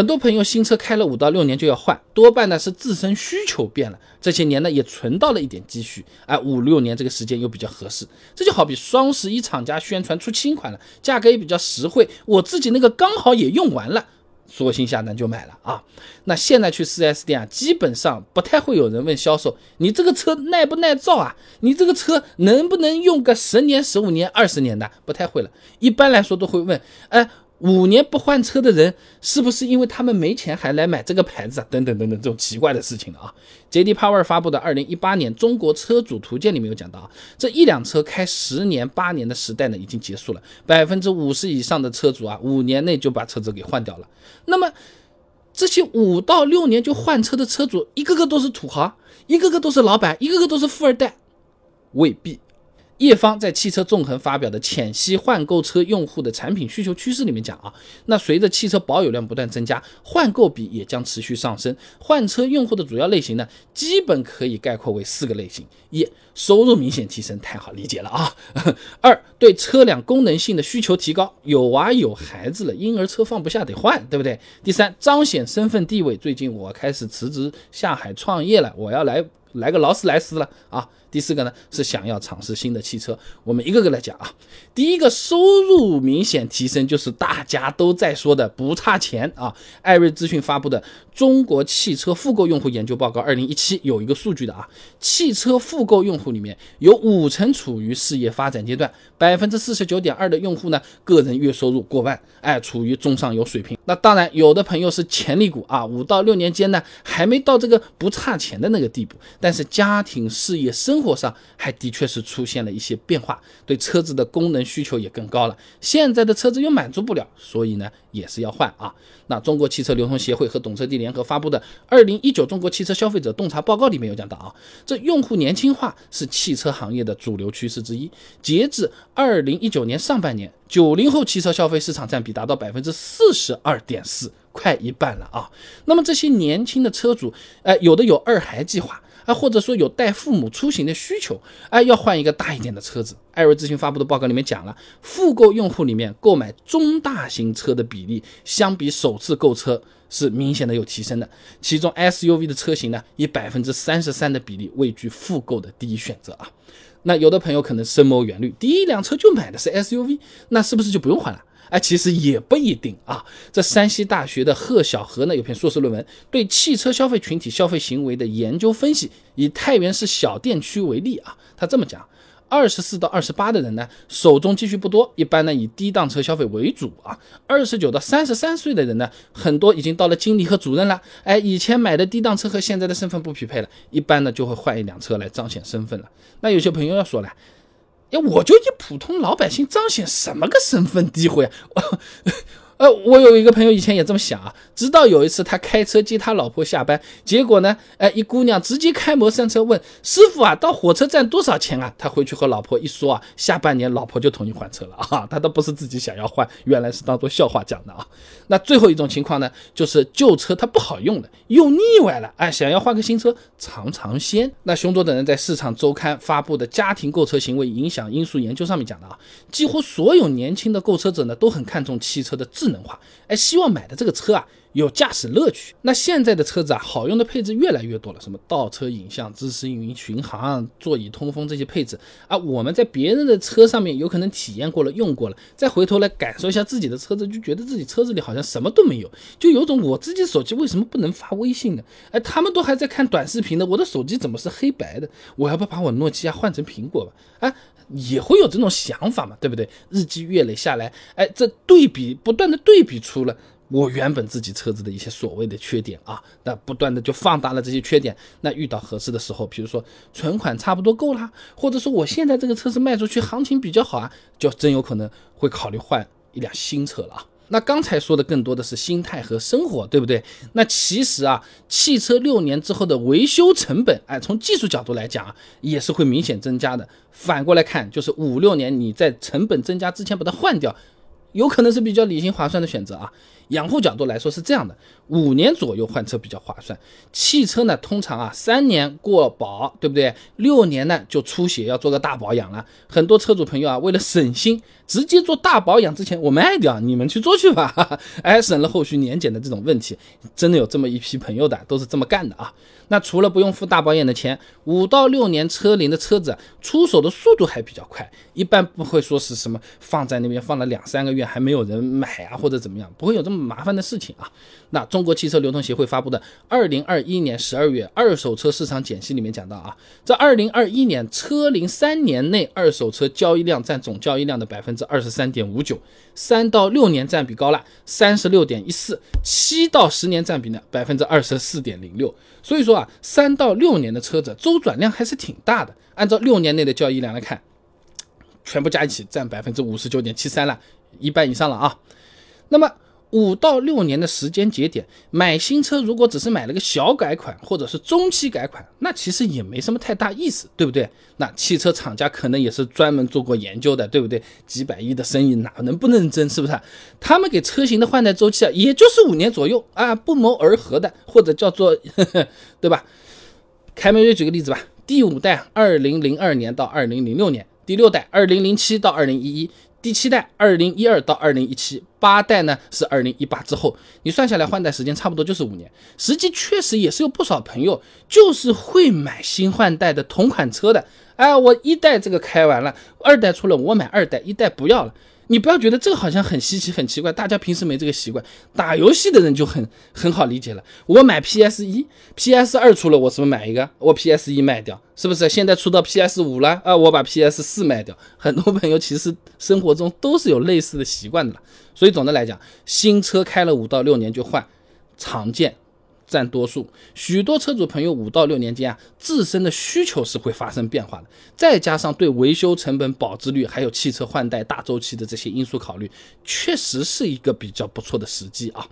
很多朋友新车开了五到六年就要换，多半呢是自身需求变了，这些年呢也存到了一点积蓄，哎，五六年这个时间又比较合适。这就好比双十一厂家宣传出新款了，价格也比较实惠，我自己那个刚好也用完了，索性下单就买了啊。那现在去 4S 店啊，基本上不太会有人问销售，你这个车耐不耐造啊？你这个车能不能用个十年、十五年、二十年的？不太会了，一般来说都会问，哎。五年不换车的人，是不是因为他们没钱还来买这个牌子啊？等等等等，这种奇怪的事情了啊！J.D. Power 发布的二零一八年中国车主图鉴里面有讲到啊，这一辆车开十年八年的时代呢已经结束了，百分之五十以上的车主啊，五年内就把车子给换掉了。那么这些五到六年就换车的车主，一个个都是土豪，一个个都是老板，一个个都是富二代，未必。叶方在汽车纵横发表的《浅析换购车用户的产品需求趋势》里面讲啊，那随着汽车保有量不断增加，换购比也将持续上升。换车用户的主要类型呢，基本可以概括为四个类型：一、收入明显提升，太好理解了啊；二、对车辆功能性的需求提高，有娃有孩子了，婴儿车放不下得换，对不对？第三，彰显身份地位，最近我开始辞职下海创业了，我要来来个劳斯莱斯了啊。第四个呢是想要尝试新的汽车，我们一个个来讲啊。第一个收入明显提升，就是大家都在说的不差钱啊。艾瑞资讯发布的《中国汽车复购用户研究报告》二零一七有一个数据的啊，汽车复购用户里面有五成处于事业发展阶段，百分之四十九点二的用户呢个人月收入过万，哎，处于中上游水平。那当然，有的朋友是潜力股啊，五到六年间呢还没到这个不差钱的那个地步，但是家庭事业生活上还的确是出现了一些变化，对车子的功能需求也更高了。现在的车子又满足不了，所以呢也是要换啊。那中国汽车流通协会和懂车帝联合发布的《二零一九中国汽车消费者洞察报告》里面有讲到啊，这用户年轻化是汽车行业的主流趋势之一。截至二零一九年上半年，九零后汽车消费市场占比达到百分之四十二点四，快一半了啊。那么这些年轻的车主，呃，有的有二孩计划。啊，或者说有带父母出行的需求，哎，要换一个大一点的车子。艾瑞咨询发布的报告里面讲了，复购用户里面购买中大型车的比例，相比首次购车是明显的有提升的。其中 SUV 的车型呢，以百分之三十三的比例位居复购的第一选择啊。那有的朋友可能深谋远虑，第一辆车就买的是 SUV，那是不是就不用换了？哎，其实也不一定啊。这山西大学的贺小河呢，有篇硕士论文对汽车消费群体消费行为的研究分析，以太原市小店区为例啊，他这么讲：二十四到二十八的人呢，手中积蓄不多，一般呢以低档车消费为主啊。二十九到三十三岁的人呢，很多已经到了经理和主任了，哎，以前买的低档车和现在的身份不匹配了，一般呢就会换一辆车来彰显身份了。那有些朋友要说了。哎，我就一普通老百姓，彰显什么个身份地位啊？呃，我有一个朋友以前也这么想啊，直到有一次他开车接他老婆下班，结果呢，哎，一姑娘直接开门上车问师傅啊，到火车站多少钱啊？他回去和老婆一说啊，下半年老婆就同意换车了啊，他都不是自己想要换，原来是当做笑话讲的啊。那最后一种情况呢，就是旧车它不好用了，用腻歪了，哎，想要换个新车尝尝鲜。那熊卓等人在市场周刊发布的家庭购车行为影响因素研究上面讲的啊，几乎所有年轻的购车者呢，都很看重汽车的智。能化，哎，希望买的这个车啊有驾驶乐趣。那现在的车子啊，好用的配置越来越多了，什么倒车影像、自适应巡航、座椅通风这些配置啊，我们在别人的车上面有可能体验过了、用过了，再回头来感受一下自己的车子，就觉得自己车子里好像什么都没有，就有种我自己手机为什么不能发微信呢？哎，他们都还在看短视频呢，我的手机怎么是黑白的？我要不把我诺基亚换成苹果吧？哎。也会有这种想法嘛，对不对？日积月累下来，哎，这对比不断的对比出了我原本自己车子的一些所谓的缺点啊，那不断的就放大了这些缺点。那遇到合适的时候，比如说存款差不多够啦，或者说我现在这个车子卖出去行情比较好啊，就真有可能会考虑换一辆新车了啊。那刚才说的更多的是心态和生活，对不对？那其实啊，汽车六年之后的维修成本，哎，从技术角度来讲啊，也是会明显增加的。反过来看，就是五六年你在成本增加之前把它换掉，有可能是比较理性划算的选择啊。养护角度来说是这样的，五年左右换车比较划算。汽车呢，通常啊三年过保，对不对？六年呢就出血要做个大保养了。很多车主朋友啊，为了省心，直接做大保养之前我卖掉，你们去做去吧，哎，省了后续年检的这种问题。真的有这么一批朋友的，都是这么干的啊。那除了不用付大保养的钱，五到六年车龄的车子出手的速度还比较快，一般不会说是什么放在那边放了两三个月还没有人买啊，或者怎么样，不会有这么麻烦的事情啊。那中国汽车流通协会发布的二零二一年十二月二手车市场简析里面讲到啊，在二零二一年车龄三年内二手车交易量占总交易量的百分之二十三点五九，三到六年占比高了，三十六点一四，七到十年占比呢百分之二十四点零六。所以说啊，三到六年的车子周转量还是挺大的。按照六年内的交易量来看，全部加一起占百分之五十九点七三了，一半以上了啊。那么。五到六年的时间节点买新车，如果只是买了个小改款或者是中期改款，那其实也没什么太大意思，对不对？那汽车厂家可能也是专门做过研究的，对不对？几百亿的生意哪能不认真，是不是？他们给车型的换代周期啊，也就是五年左右啊，不谋而合的，或者叫做呵呵，对吧？凯美瑞举个例子吧，第五代二零零二年到二零零六年，第六代二零零七到二零一一。第七代二零一二到二零一七，八代呢是二零一八之后，你算下来换代时间差不多就是五年。实际确实也是有不少朋友就是会买新换代的同款车的。哎，我一代这个开完了，二代出了，我买二代，一代不要了。你不要觉得这个好像很稀奇、很奇怪，大家平时没这个习惯。打游戏的人就很很好理解了。我买 PS 一、PS 二出了，我是不是买一个？我 PS 一卖掉，是不是？现在出到 PS 五了啊，我把 PS 四卖掉。很多朋友其实生活中都是有类似的习惯的了，所以总的来讲，新车开了五到六年就换，常见。占多数，许多车主朋友五到六年间啊，自身的需求是会发生变化的，再加上对维修成本、保值率，还有汽车换代大周期的这些因素考虑，确实是一个比较不错的时机啊。